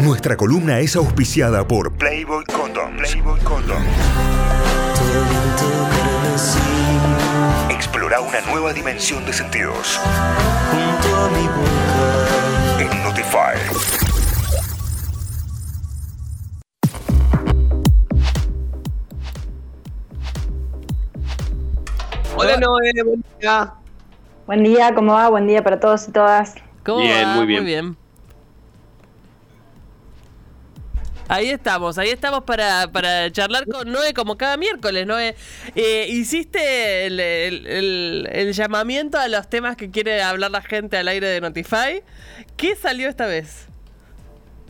Nuestra columna es auspiciada por Playboy Condoms. Playboy Condoms. Explora una nueva dimensión de sentidos. En Notify. Hola Noé, buen día. Buen día, ¿cómo va? Buen día para todos y todas. ¿Cómo Bien, va? muy bien. Ahí estamos, ahí estamos para, para charlar con Noé como cada miércoles, Noé. Eh, hiciste el, el- el- el llamamiento a los temas que quiere hablar la gente al aire de Notify. ¿Qué salió esta vez?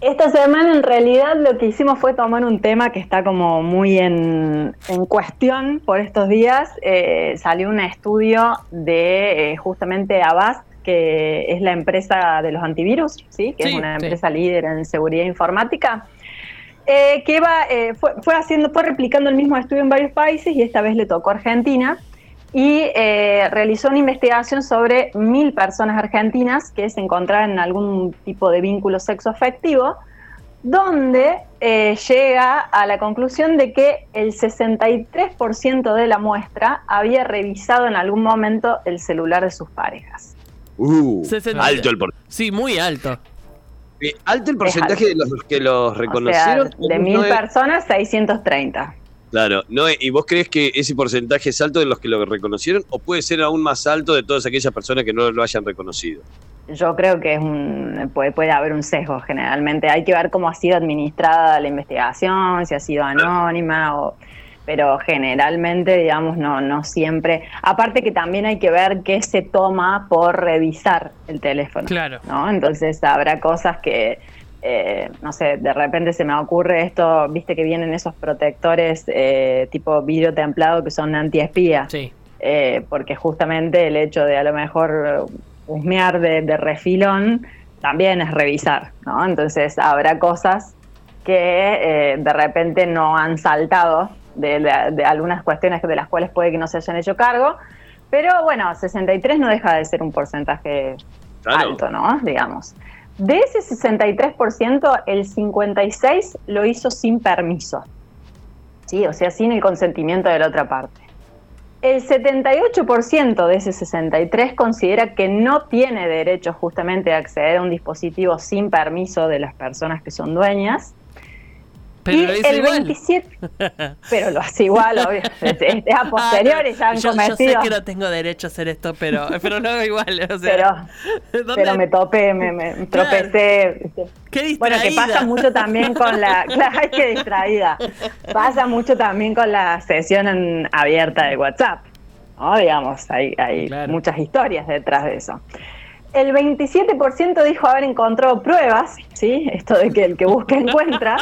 Esta semana en realidad lo que hicimos fue tomar un tema que está como muy en, en cuestión por estos días. Eh, salió un estudio de eh, justamente Avast, que es la empresa de los antivirus, ¿sí? que Sí, es una sí. empresa líder en seguridad informática. eh, que va, eh, fue, fue haciendo, fue replicando el mismo estudio en varios países y esta vez le tocó a Argentina y eh, realizó una investigación sobre mil personas argentinas que se encontraban en algún tipo de vínculo sexoafectivo, donde eh, llega a la conclusión de que el 63% de la muestra había revisado en algún momento el celular de sus parejas. Uh, 60. alto el por- Sí, muy alto. eh, alto el porcentaje de los que los O sea, reconocieron. de mil Noé? personas, 630. Claro, Noé, ¿y vos crees que ese porcentaje es alto de los que lo reconocieron o puede ser aún más alto de todas aquellas personas que no lo hayan reconocido? Yo creo que es un, puede, puede haber un sesgo generalmente. Hay que ver cómo ha sido administrada la investigación, si ha sido anónima o pero generalmente, digamos, no, no siempre. Aparte que también hay que ver qué se toma por revisar el teléfono. Claro. ¿no? Entonces habrá cosas que, eh, no sé, de repente se me ocurre esto, viste que vienen esos protectores eh, tipo vidrio templado que son antiespía Sí. eh, porque justamente el hecho de a lo mejor husmear de, de refilón también es revisar, ¿no? Entonces habrá cosas que eh, de repente no han saltado de, de- de algunas cuestiones de las cuales puede que no se hayan hecho cargo, pero bueno, 63 no deja de ser un porcentaje Claro. alto, ¿no? Digamos. De ese 63%, el 56% lo hizo sin permiso. Sí, o sea, sin el consentimiento de la otra parte. El 78% de ese 63 considera que no tiene derecho justamente a acceder a un dispositivo sin permiso de las personas que son dueñas. Pero y lo el igual. 27, pero lo hace igual, obvio. Es, es a posteriori ya han Ah, yo, yo sé cometido. que no tengo derecho a hacer esto, pero, pero lo hago igual. O sea, Pero, ¿dónde- pero me topé, me, me tropecé. Qué Bueno, que distraída. pasa mucho también con la. Claro, qué distraída. Pasa mucho también con la sesión en- abierta de WhatsApp. ¿no? Digamos, hay, hay Claro. muchas historias detrás de eso. El 27% dijo haber encontrado pruebas, ¿sí? Esto de que el que busca encuentra.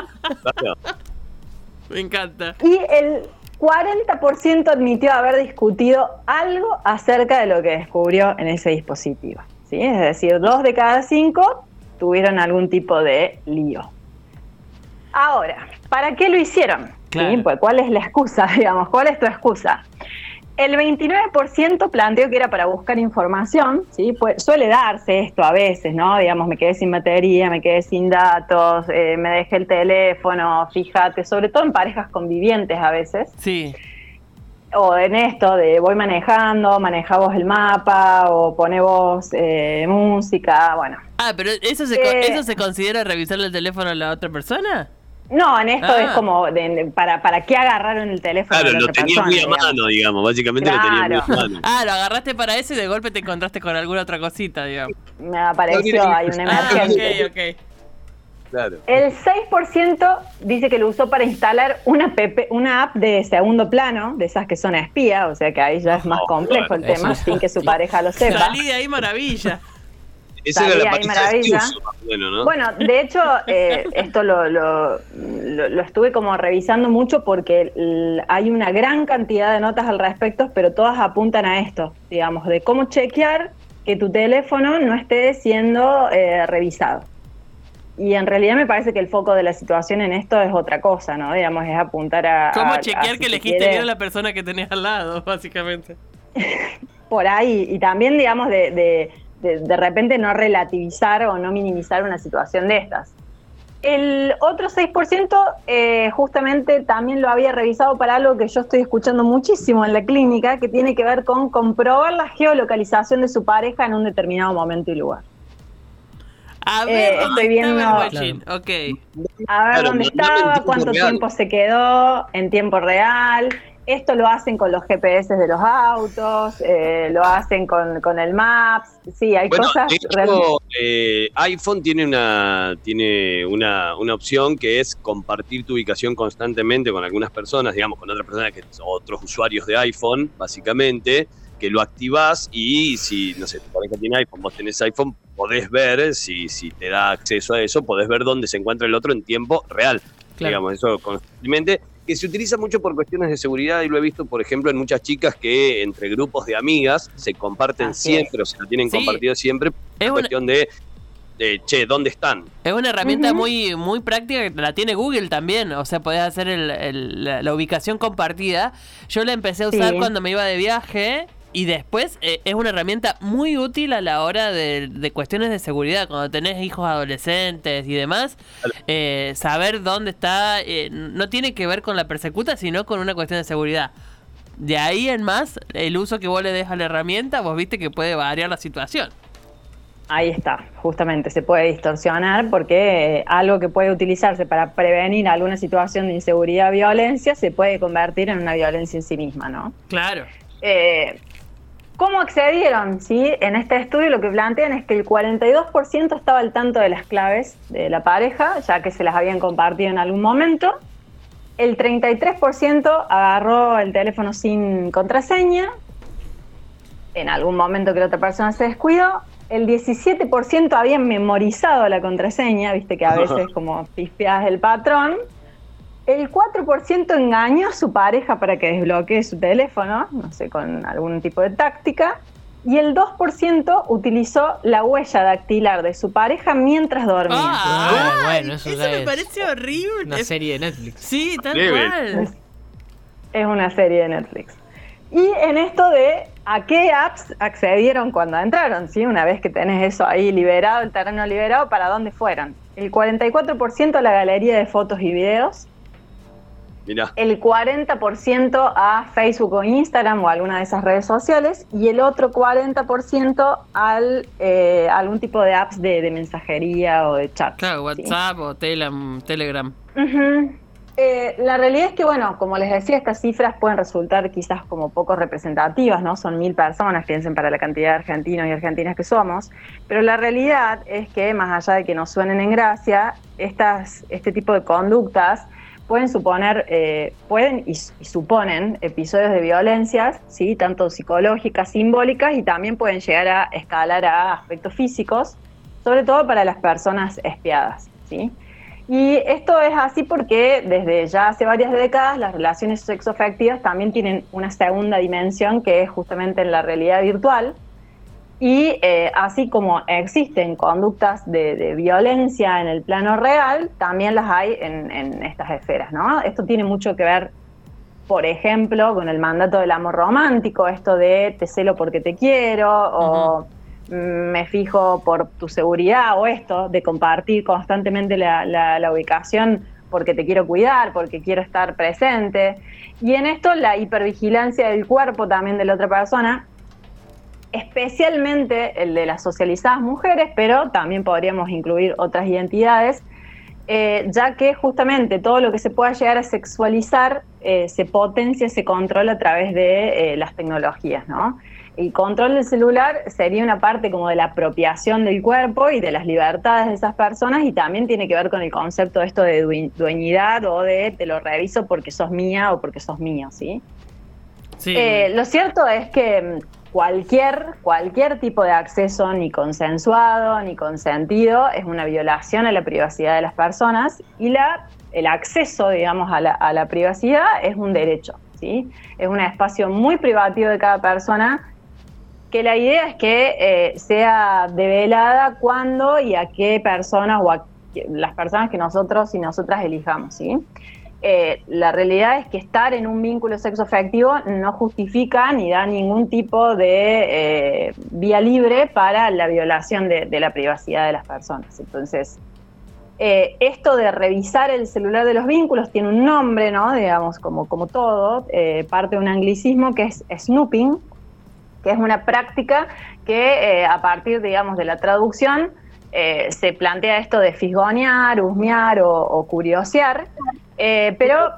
Me encanta. Y el 40% admitió haber discutido algo acerca de lo que descubrió en ese dispositivo. ¿sí? Es decir, dos de cada cinco tuvieron algún tipo de lío. Ahora, ¿para qué lo hicieron? ¿Sí? Pues, ¿Cuál es la excusa, digamos? ¿Cuál es tu excusa? El 29% planteó que era para buscar información, ¿sí? Pues, suele darse esto a veces, ¿no? Digamos, me quedé sin batería, me quedé sin datos, eh, me dejé el teléfono, fíjate, sobre todo en parejas convivientes a veces, Sí. o en esto de voy manejando, maneja vos el mapa, o pone vos eh, música, bueno. Ah, pero ¿eso se, Eh. ¿eso se considera revisarle el teléfono a la otra persona? No, en esto Ah. es como, de- para, ¿para qué agarraron el teléfono Claro, de la lo otra tenía muy a mano, digamos. Básicamente lo tenía muy a mano. Ah, lo agarraste para eso y de golpe te encontraste con alguna otra cosita, digamos. Me apareció, hay una Ah, emergencia. ok, ok. Claro. El 6% dice que lo usó para instalar una, PP una app de segundo plano, de esas que son espía, o sea que ahí ya es más Oh, complejo el tema, sin que su pareja lo sepa. Salí de ahí maravilla. Esa era la de maravilla. Stiuso, más o menos, ¿no? Bueno, de hecho, eh, esto lo, lo- lo- lo estuve como revisando mucho porque hay una gran cantidad de notas al respecto, pero todas apuntan a esto, digamos, de cómo chequear que tu teléfono no esté siendo eh, revisado. Y en realidad me parece que el foco de la situación en esto es otra cosa, ¿no? Digamos, es apuntar a... ¿Cómo a- a chequear si que elegiste bien a la persona que tenías al lado, básicamente? por ahí y también digamos de, de- de, de repente no relativizar o no minimizar una situación de estas. El otro 6% eh, justamente también lo había revisado para algo que yo estoy escuchando muchísimo en la clínica, que tiene que ver con comprobar la geolocalización de su pareja en un determinado momento y lugar. A Eh, ver, ¿dónde estoy viendo- estaba el guachín? Ok. A ver Claro, dónde no- no en estaba, tiempo cuánto real. tiempo se quedó en tiempo real. Esto lo hacen con los GPS de los autos, eh, lo hacen con, con el Maps. Sí, hay Bueno, cosas de hecho, realmente. eh, iPhone tiene una tiene una, una opción que es compartir tu ubicación constantemente con algunas personas, digamos, con otras personas que otros usuarios de iPhone, básicamente, que lo activás y si, no sé, tu pareja tiene iPhone, vos tenés iPhone, podés ver, si, si te da acceso a eso, podés ver dónde se encuentra el otro en tiempo real. Claro. Digamos, eso constantemente, que se utiliza mucho por cuestiones de seguridad y lo he visto, por ejemplo, en muchas chicas que entre grupos de amigas se comparten Así siempre o se lo tienen Sí. compartido siempre Es una, cuestión de, de, che, ¿dónde están? es una herramienta muy, muy práctica que la tiene Google también. O sea, podés hacer el- el- la, la ubicación compartida. Yo la empecé a usar Sí. cuando me iba de viaje. Y después eh, es una herramienta muy útil a la hora de, de cuestiones de seguridad. Cuando tenés hijos adolescentes y demás, eh, saber dónde está eh, no tiene que ver con la persecuta, sino con una cuestión de seguridad. De ahí en más, el uso que vos le des a la herramienta, vos viste que puede variar la situación. Ahí está, justamente, se puede distorsionar porque eh, algo que puede utilizarse para prevenir alguna situación de inseguridad o violencia se puede convertir en una violencia en sí misma, ¿no? Claro. Eh, ¿Cómo accedieron? ¿Sí? En este estudio lo que plantean es que el 42% estaba al tanto de las claves de la pareja, ya que se las habían compartido en algún momento. El 33% agarró el teléfono sin contraseña, en algún momento que la otra persona se descuidó. El 17% habían memorizado la contraseña, viste que a veces como pispeas el patrón. El 4% engañó a su pareja para que desbloquee su teléfono, no sé, con algún tipo de táctica. Y el 2% utilizó la huella dactilar de su pareja mientras dormía. Ah, bueno, eso me es parece horrible. Una serie de Netflix. Sí, tal cual. Es una serie de Netflix. Y en esto de a qué apps accedieron cuando entraron, ¿sí? Una vez que tenés eso ahí liberado, el terreno liberado, ¿para dónde fueron? El 44% a la galería de fotos y videos, Mirá, el 40% a Facebook o Instagram o alguna de esas redes sociales y el otro 40% al eh, algún tipo de apps de, de mensajería o de chat. Claro, ¿sí? WhatsApp o Telam- Telegram. Ujú. Eh, la realidad es que, bueno, como les decía, estas cifras pueden resultar quizás como poco representativas, ¿no? Son mil personas, piensen para la cantidad de argentinos y argentinas que somos, pero la realidad es que, más allá de que nos suenen en gracia, estas, este tipo de conductas pueden suponer, eh, pueden y, y suponen episodios de violencias, ¿sí? tanto psicológicas, simbólicas, y también pueden llegar a escalar a aspectos físicos, sobre todo para las personas espiadas. ¿sí? Y esto es así porque desde ya hace varias décadas las relaciones sexoafectivas también tienen una segunda dimensión que es justamente en la realidad virtual. Y eh, así como existen conductas de, de violencia en el plano real, también las hay en, en estas esferas, ¿no? Esto tiene mucho que ver, por ejemplo, con el mandato del amor romántico, esto de te celo porque te quiero, o me fijo por tu seguridad, o esto de compartir constantemente la, la- la ubicación porque te quiero cuidar, porque quiero estar presente. Y en esto la hipervigilancia del cuerpo también de la otra persona, especialmente el de las socializadas mujeres, pero también podríamos incluir otras identidades, eh, ya que justamente todo lo que se pueda llegar a sexualizar eh, se potencia, se controla a través de eh, las tecnologías, ¿no? El control del celular sería una parte como de la apropiación del cuerpo y de las libertades de esas personas y también tiene que ver con el concepto de esto de due- dueñidad o de te lo reviso porque sos mía o porque sos mío, ¿sí? Sí. Lo cierto es que cualquier, cualquier tipo de acceso ni consensuado ni consentido es una violación a la privacidad de las personas y la, el acceso, digamos, a la, a la privacidad es un derecho, ¿sí? Es un espacio muy privativo de cada persona que la idea es que eh, sea develada cuándo y a qué personas o a las personas que nosotros y nosotras elijamos, ¿sí? Eh, la realidad es que estar en un vínculo sexoafectivo no justifica ni da ningún tipo de eh, vía libre para la violación de, la privacidad de las personas. Entonces, eh, esto de revisar el celular de los vínculos tiene un nombre, ¿no? Digamos, como, como todo, parte de un anglicismo que es snooping, que es una práctica que a partir, digamos, de la traducción se plantea esto de fisgonear, husmear o, o curiosear, eh, pero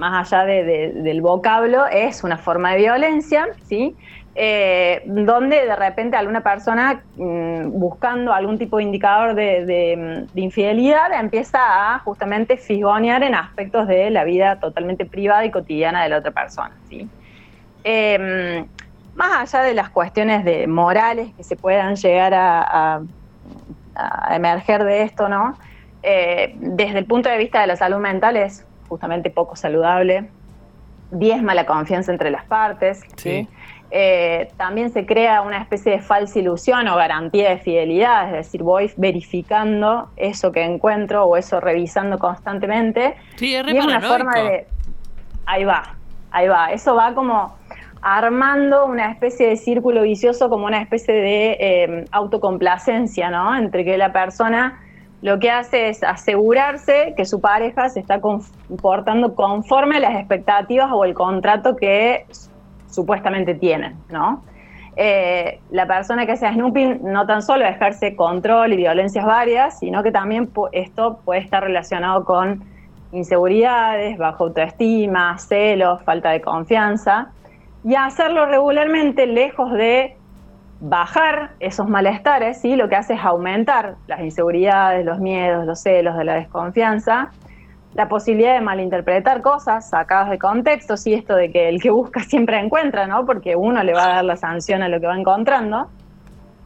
más allá del vocablo, es una forma de violencia, ¿sí? Eh, donde de repente alguna persona mm, buscando algún tipo de indicador de, infidelidad empieza a justamente fisgonear en aspectos de la vida totalmente privada y cotidiana de la otra persona. ¿sí? Em, más allá de las cuestiones de morales que se puedan llegar a emerger de esto, ¿no? Eh, desde el punto de vista de la salud mental es justamente poco saludable, diezma la confianza entre las partes, eh, también se crea una especie de falsa ilusión o garantía de fidelidad, es decir, voy verificando eso que encuentro o eso revisando constantemente. Sí, es y es una forma de... Ahí va, ahí va, eso va como armando una especie de círculo vicioso, como una especie de eh, autocomplacencia, ¿no? Entre que la persona lo que hace es asegurarse que su pareja se está comportando conforme a las expectativas o el contrato que supuestamente tienen. Eh, la persona que hace snooping no tan solo ejerce control y violencias varias, sino que también esto puede estar relacionado con inseguridades, baja autoestima, celos, falta de confianza, y hacerlo regularmente lejos de bajar esos malestares, ¿sí? lo que hace es aumentar las inseguridades, los miedos, los celos, de la desconfianza, la posibilidad de malinterpretar cosas sacadas de contexto, sí, esto de que el que busca siempre encuentra, ¿no? Porque uno le va a dar la sanción a lo que va encontrando.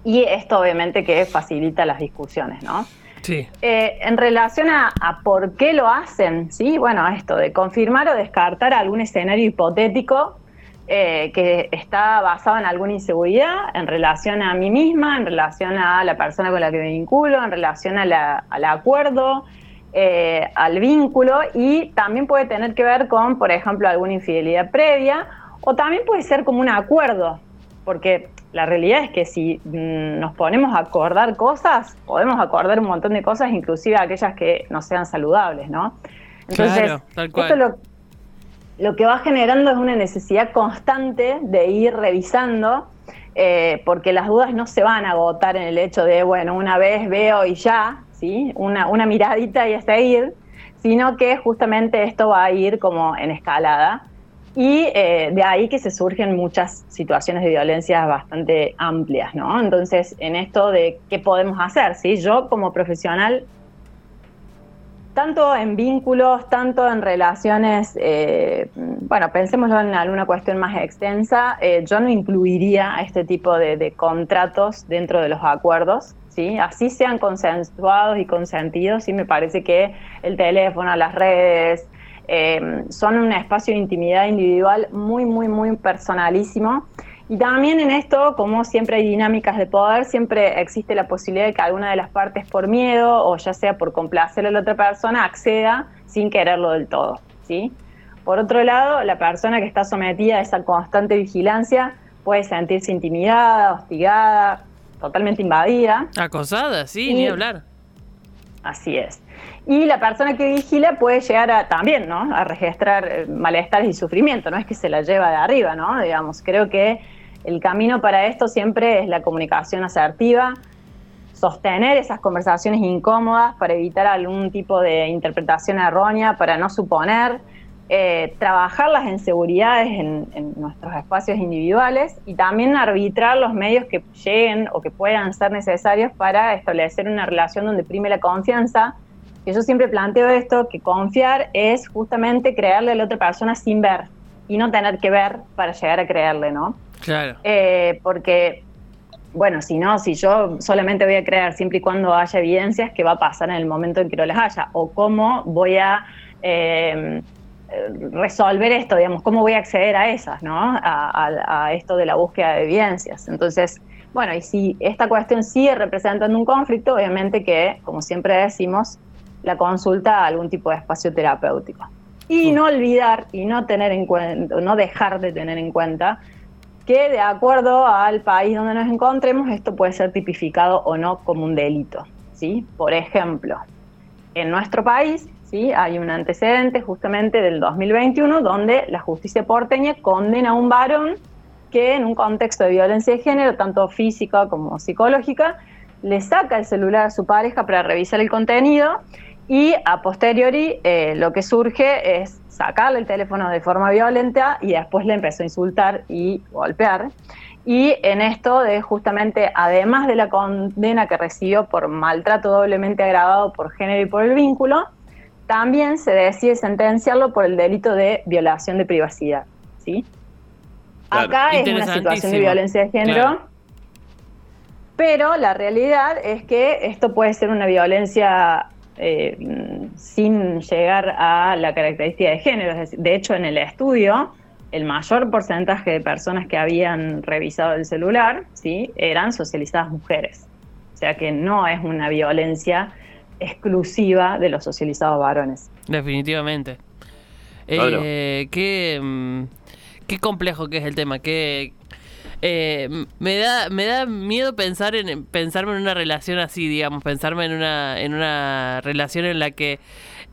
Y esto obviamente que facilita las discusiones, ¿no? Sí. Eh, en relación a, a, por qué lo hacen, sí, bueno, esto de confirmar o descartar algún escenario hipotético eh, que está basado en alguna inseguridad en relación a mí misma, en relación a la persona con la que me vinculo, en relación al acuerdo, eh, al vínculo y también puede tener que ver con, por ejemplo, alguna infidelidad previa o también puede ser como un acuerdo, porque la realidad es que si mm, nos ponemos a acordar cosas, podemos acordar un montón de cosas, inclusive aquellas que no sean saludables, ¿no? Entonces, esto lo, lo que va generando es una necesidad constante de ir revisando, eh, porque las dudas no se van a agotar en el hecho de, bueno, una vez veo y ya, ¿sí? Una, una miradita y hasta ir, sino que justamente esto va a ir como en escalada. Y eh, de ahí que se surgen muchas situaciones de violencia bastante amplias, ¿no? Entonces, en esto de qué podemos hacer, ¿sí? Yo como profesional tanto en vínculos, tanto en relaciones, eh, bueno, pensémoslo en alguna cuestión más extensa, eh, yo no incluiría este tipo de, contratos dentro de los acuerdos, ¿sí? Así sean consensuados y consentidos, sí me parece que el teléfono, las redes, eh, son un espacio de intimidad individual muy, muy, muy personalísimo y también en esto, como siempre hay dinámicas de poder, siempre existe la posibilidad de que alguna de las partes por miedo o ya sea por complacer a la otra persona acceda sin quererlo del todo, ¿sí? Por otro lado, la persona que está sometida a esa constante vigilancia puede sentirse intimidada, hostigada, totalmente invadida. Acosada, sí, ni hablar. Así es. Y la persona que vigila puede llegar a, también, ¿no? A registrar eh, malestares y sufrimiento, no es que se la lleva de arriba, ¿no? Digamos, creo que el camino para esto siempre es la comunicación asertiva, sostener esas conversaciones incómodas para evitar algún tipo de interpretación errónea, para no suponer, eh, trabajar las inseguridades en, nuestros espacios individuales y también arbitrar los medios que lleguen o que puedan ser necesarios para establecer una relación donde prime la confianza. Yo siempre planteo esto, que confiar es justamente creerle a la otra persona sin ver y no tener que ver para llegar a creerle, ¿no? Claro. Eh, porque, bueno, si no, si yo solamente voy a creer siempre y cuando haya evidencias, ¿qué va a pasar en el momento en que no las haya? O cómo voy a eh, resolver esto, digamos, cómo voy a acceder a esas, ¿no? A, esto de la búsqueda de evidencias. Entonces, bueno, y si esta cuestión sigue representando un conflicto, obviamente que, como siempre decimos, la consulta a algún tipo de espacio terapéutico. Y no olvidar y no tener en cuenta, no dejar de tener en cuenta que de acuerdo al país donde nos encontremos, esto puede ser tipificado o no como un delito. ¿sí? Por ejemplo, en nuestro país ¿sí? hay un antecedente justamente del 2021 donde la justicia porteña condena a un varón que en un contexto de violencia de género, tanto física como psicológica, le saca el celular a su pareja para revisar el contenido y a posteriori eh, lo que surge es sacarle el teléfono de forma violenta y después le empezó a insultar y golpear. Y en esto de justamente, además de la condena que recibió por maltrato doblemente agravado por género y por el vínculo, también se decide sentenciarlo por el delito de violación de privacidad. ¿sí? Acá es una situación de violencia de género, pero la realidad es que esto puede ser una violencia eh, sin llegar a la característica de género. de hecho, en el estudio, el mayor porcentaje de personas que habían revisado el celular ¿sí? eran socializadas mujeres. O sea que no es una violencia exclusiva de los socializados varones. Definitivamente. Eh, qué, mm, qué complejo que es el tema, qué, eh, me da me da miedo pensar en pensarme en una relación así, digamos, pensarme en una en una relación en la que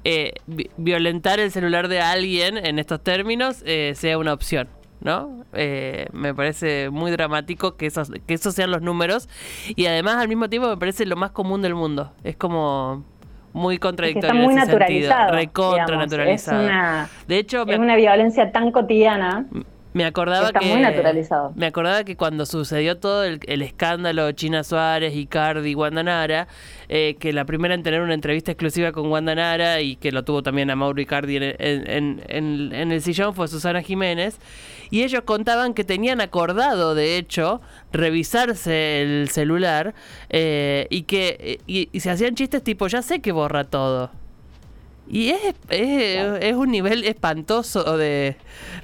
eh, violentar el celular de alguien en estos términos eh, sea una opción. ¿no? me parece muy dramático que esos, que esos sean los números y además al mismo tiempo me parece lo más común del mundo. Es como muy contradictorio. está muy naturalizado. Recontra naturalizado. Es una, de hecho, es una violencia tan cotidiana. Me acordaba Está que. muy naturalizado. Me acordaba que cuando sucedió todo el, escándalo China Suárez, Icardi y Wanda Nara, eh, que la primera en tener una entrevista exclusiva con Wanda Nara y que lo tuvo también a Mauro Icardi en, en, en, el sillón fue Susana Jiménez. Y ellos contaban que tenían acordado, de hecho, revisarse el celular eh, y que y se hacían chistes tipo, ya sé que borra todo. Y es, es, un nivel espantoso de,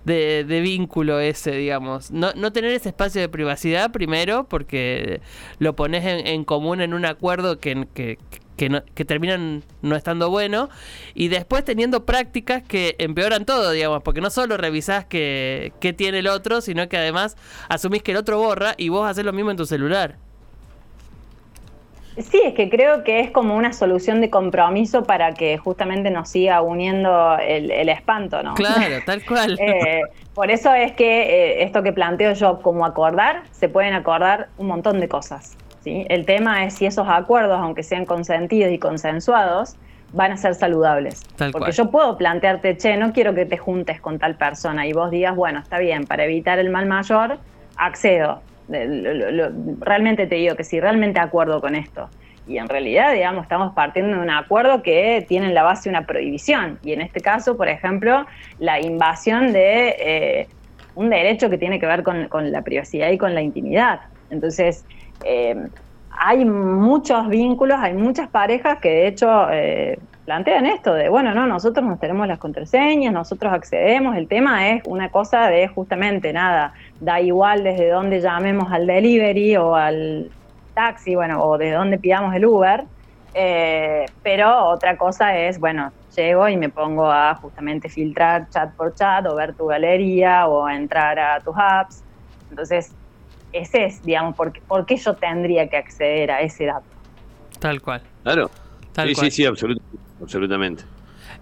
de, vínculo ese, digamos. No, no tener ese espacio de privacidad primero porque lo pones en, común en un acuerdo que, que, que, terminan no estando bueno. Y después teniendo prácticas que empeoran todo, digamos. Porque no solo revisás qué que tiene el otro, sino que además asumís que el otro borra y vos haces lo mismo en tu celular. Sí, es que creo que es como una solución de compromiso para que justamente nos siga uniendo el, espanto, ¿no? Claro, tal cual. Eh, por eso es que eh, esto que planteo yo como acordar, se pueden acordar un montón de cosas. ¿sí? El tema es si esos acuerdos, aunque sean consentidos y consensuados, van a ser saludables. Porque yo puedo plantearte, che, no quiero que te juntes con tal persona y vos digas, bueno, está bien, para evitar el mal mayor, accedo realmente te digo que sí, realmente acuerdo con esto. Y en realidad, digamos, estamos partiendo de un acuerdo que tiene en la base una prohibición. Y en este caso, por ejemplo, la invasión de eh, un derecho que tiene que ver con, la privacidad y con la intimidad. Entonces, eh, hay muchos vínculos, hay muchas parejas que de hecho eh, plantean esto de, bueno, no, nosotros nos tenemos las contraseñas, nosotros accedemos, el tema es una cosa de justamente nada, da igual desde dónde llamemos al delivery o al taxi, bueno, o desde dónde pidamos el Uber, eh, pero otra cosa es, bueno, llego y me pongo a justamente filtrar chat por chat o ver tu galería o entrar a tus apps. Entonces, ese es, digamos, por, por qué yo tendría que acceder a ese dato. Tal cual. Claro. Sí, sí, sí, absolutamente absolutamente.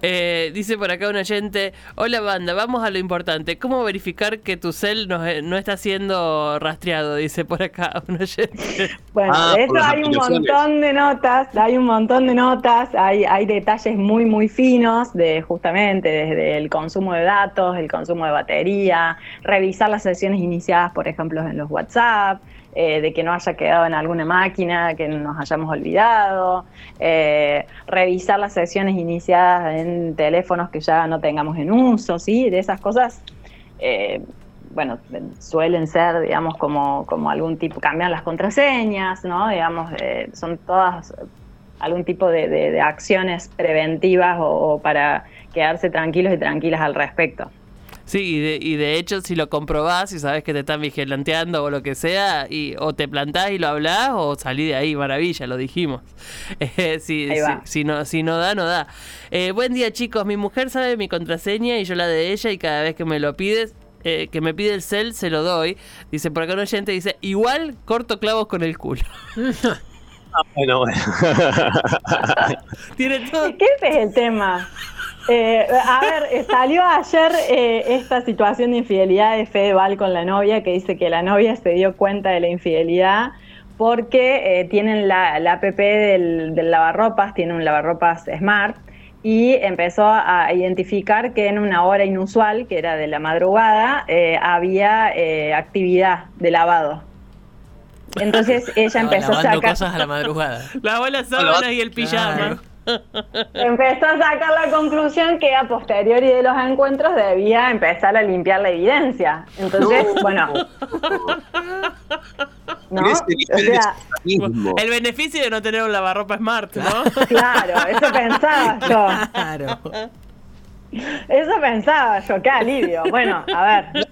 Eh, dice por acá un oyente, hola banda, vamos a lo importante. ¿Cómo verificar que tu cel no, no está siendo rastreado? Dice por acá un oyente. Bueno, ah, de eso hay un montón de notas, hay un montón de notas, hay, hay detalles muy, muy finos de justamente desde el consumo de datos, el consumo de batería, revisar las sesiones iniciadas, por ejemplo, en los WhatsApp. Eh, de que no haya quedado en alguna máquina, que nos hayamos olvidado, eh, revisar las sesiones iniciadas en teléfonos que ya no tengamos en uso, ¿sí? De esas cosas, eh, bueno, suelen ser, digamos, como, como algún tipo, cambian las contraseñas, ¿no? Digamos, son todas algún tipo de, acciones preventivas o para quedarse tranquilos y tranquilas al respecto. Sí, y de, y de hecho si lo comprobás y sabes que te están vigilanteando o lo que sea, y o te plantás y lo hablás o salí de ahí, maravilla, lo dijimos. Eh, si, Ahí va. si, si no, si no da, no da. Eh, buen día chicos, mi mujer sabe mi contraseña y yo la de ella y cada vez que me lo pides, eh, que me pide el cel, se lo doy. Dice, por acá un oyente dice, igual corto clavos con el culo. Ah, bueno, bueno. Tiene todo... Ese es el tema. Eh, a ver, salió ayer eh, esta situación de infidelidad de Fedeval con la novia, que dice que la novia se dio cuenta de la infidelidad porque eh, tienen la, la app del, del lavarropas, tiene un lavarropas smart, y empezó a identificar que en una hora inusual, que era de la madrugada, eh, había eh, actividad de lavado. Entonces ella empezó a sacar... cosas a la madrugada. Lavó las sábanas y el pijama. Claro. Empezó a sacar la conclusión que a posteriori de los encuentros debía empezar a limpiar la evidencia. Entonces, No. bueno. El beneficio de no tener un lavarropa smart, ¿no? claro, eso pensaba yo. Claro. Eso pensaba yo, qué alivio. Bueno, a ver.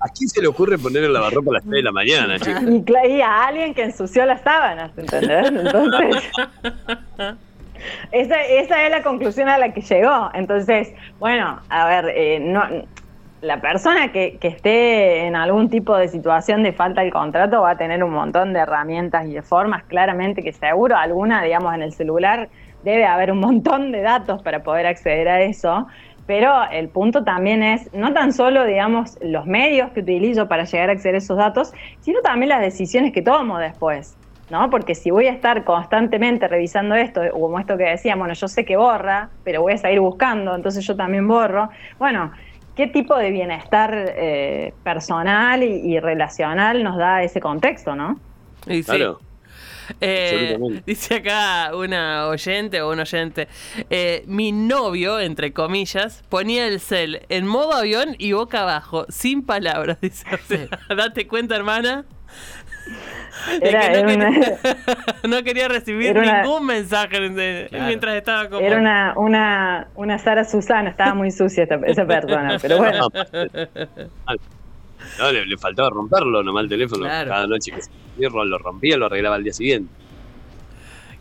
¿A quién se le ocurre poner el lavarropa a las 3 de la mañana, chicos? Y, y a alguien que ensució las sábanas, ¿entendés? Entonces, esa, esa es la conclusión a la que llegó. Entonces, bueno, a ver, eh, no, la persona que, que esté en algún tipo de situación de falta del contrato va a tener un montón de herramientas y de formas, claramente que seguro alguna, digamos, en el celular debe haber un montón de datos para poder acceder a eso. Pero el punto también es no tan solo, digamos, los medios que utilizo para llegar a acceder a esos datos, sino también las decisiones que tomo después. ¿No? Porque si voy a estar constantemente revisando esto, o como esto que decía, bueno, yo sé que borra, pero voy a seguir buscando, entonces yo también borro. Bueno, ¿qué tipo de bienestar eh, personal y, y relacional nos da ese contexto, no? Y sí. Claro. Eh, Absolutamente. dice acá una oyente o un oyente, eh, mi novio, entre comillas, ponía el cel en modo avión y boca abajo, sin palabras. Dice, o sea, date cuenta, hermana. de Era- que no, era una- quería, no quería recibir era una- ningún mensaje de- Claro. mientras estaba como... Era una, una, una Sara Susana, estaba muy sucia esta- esa persona, pero bueno. No, le, le faltaba romperlo nomás el teléfono. Claro. Cada noche que se lo rompía, lo arreglaba al día siguiente.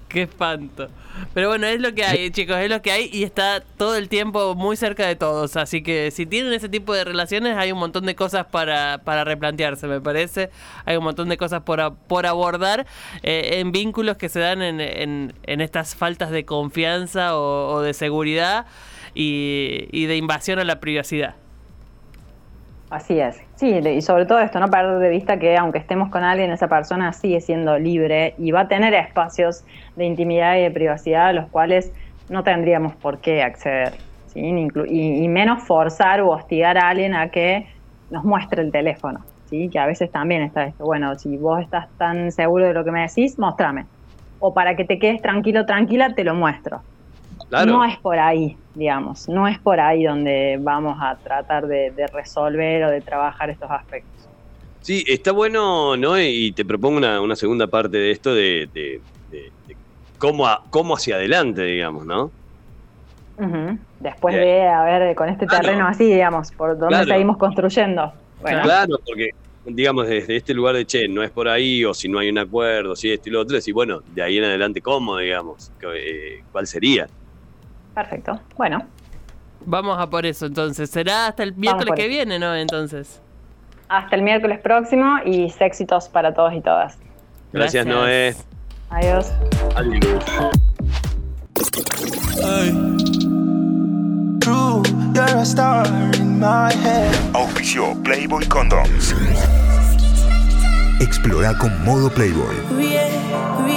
Qué espanto. Pero bueno, es lo que hay, chicos, es lo que hay y está todo el tiempo muy cerca de todos. Así que si tienen ese tipo de relaciones, hay un montón de cosas para, para replantearse, me parece. Hay un montón de cosas por, a- por abordar eh, en vínculos que se dan en, en- en estas faltas de confianza o, o de seguridad y, y de invasión a la privacidad. Así es. Sí, y sobre todo esto, no perder de vista que aunque estemos con alguien, esa persona sigue siendo libre y va a tener espacios de intimidad y de privacidad a los cuales no tendríamos por qué acceder. ¿sí? Y, y menos forzar o hostigar a alguien a que nos muestre el teléfono. ¿sí? Que a veces también está esto. Bueno, si vos estás tan seguro de lo que me decís, mostrame. O para que te quedes tranquilo, tranquila, te lo muestro. Claro. No es por ahí, digamos, no es por ahí donde vamos a tratar de, de resolver o de trabajar estos aspectos. Sí, está bueno, ¿no? Y te propongo una, una segunda parte de esto de, de- de- de cómo, a- cómo hacia adelante, digamos, ¿no? Después Bien. de, a ver, con este Claro. terreno así, digamos, por Claro. seguimos construyendo. Bueno, Claro, porque, digamos, desde este lugar de che, no es por ahí, o si no hay un acuerdo, si esto y lo otro, decir, bueno, de ahí en adelante, ¿cómo, digamos? ¿Qué- eh, ¿Cuál sería? Perfecto. Bueno, Vamos a por eso entonces. Será hasta el miércoles que eso. viene, ¿no? Entonces. hasta el miércoles próximo y éxitos para todos y todas. Gracias, Noé. Adiós. Adiós. True, you're a star in my head. Auspició Playboy Condoms. Explora con modo Playboy. Yeah, yeah.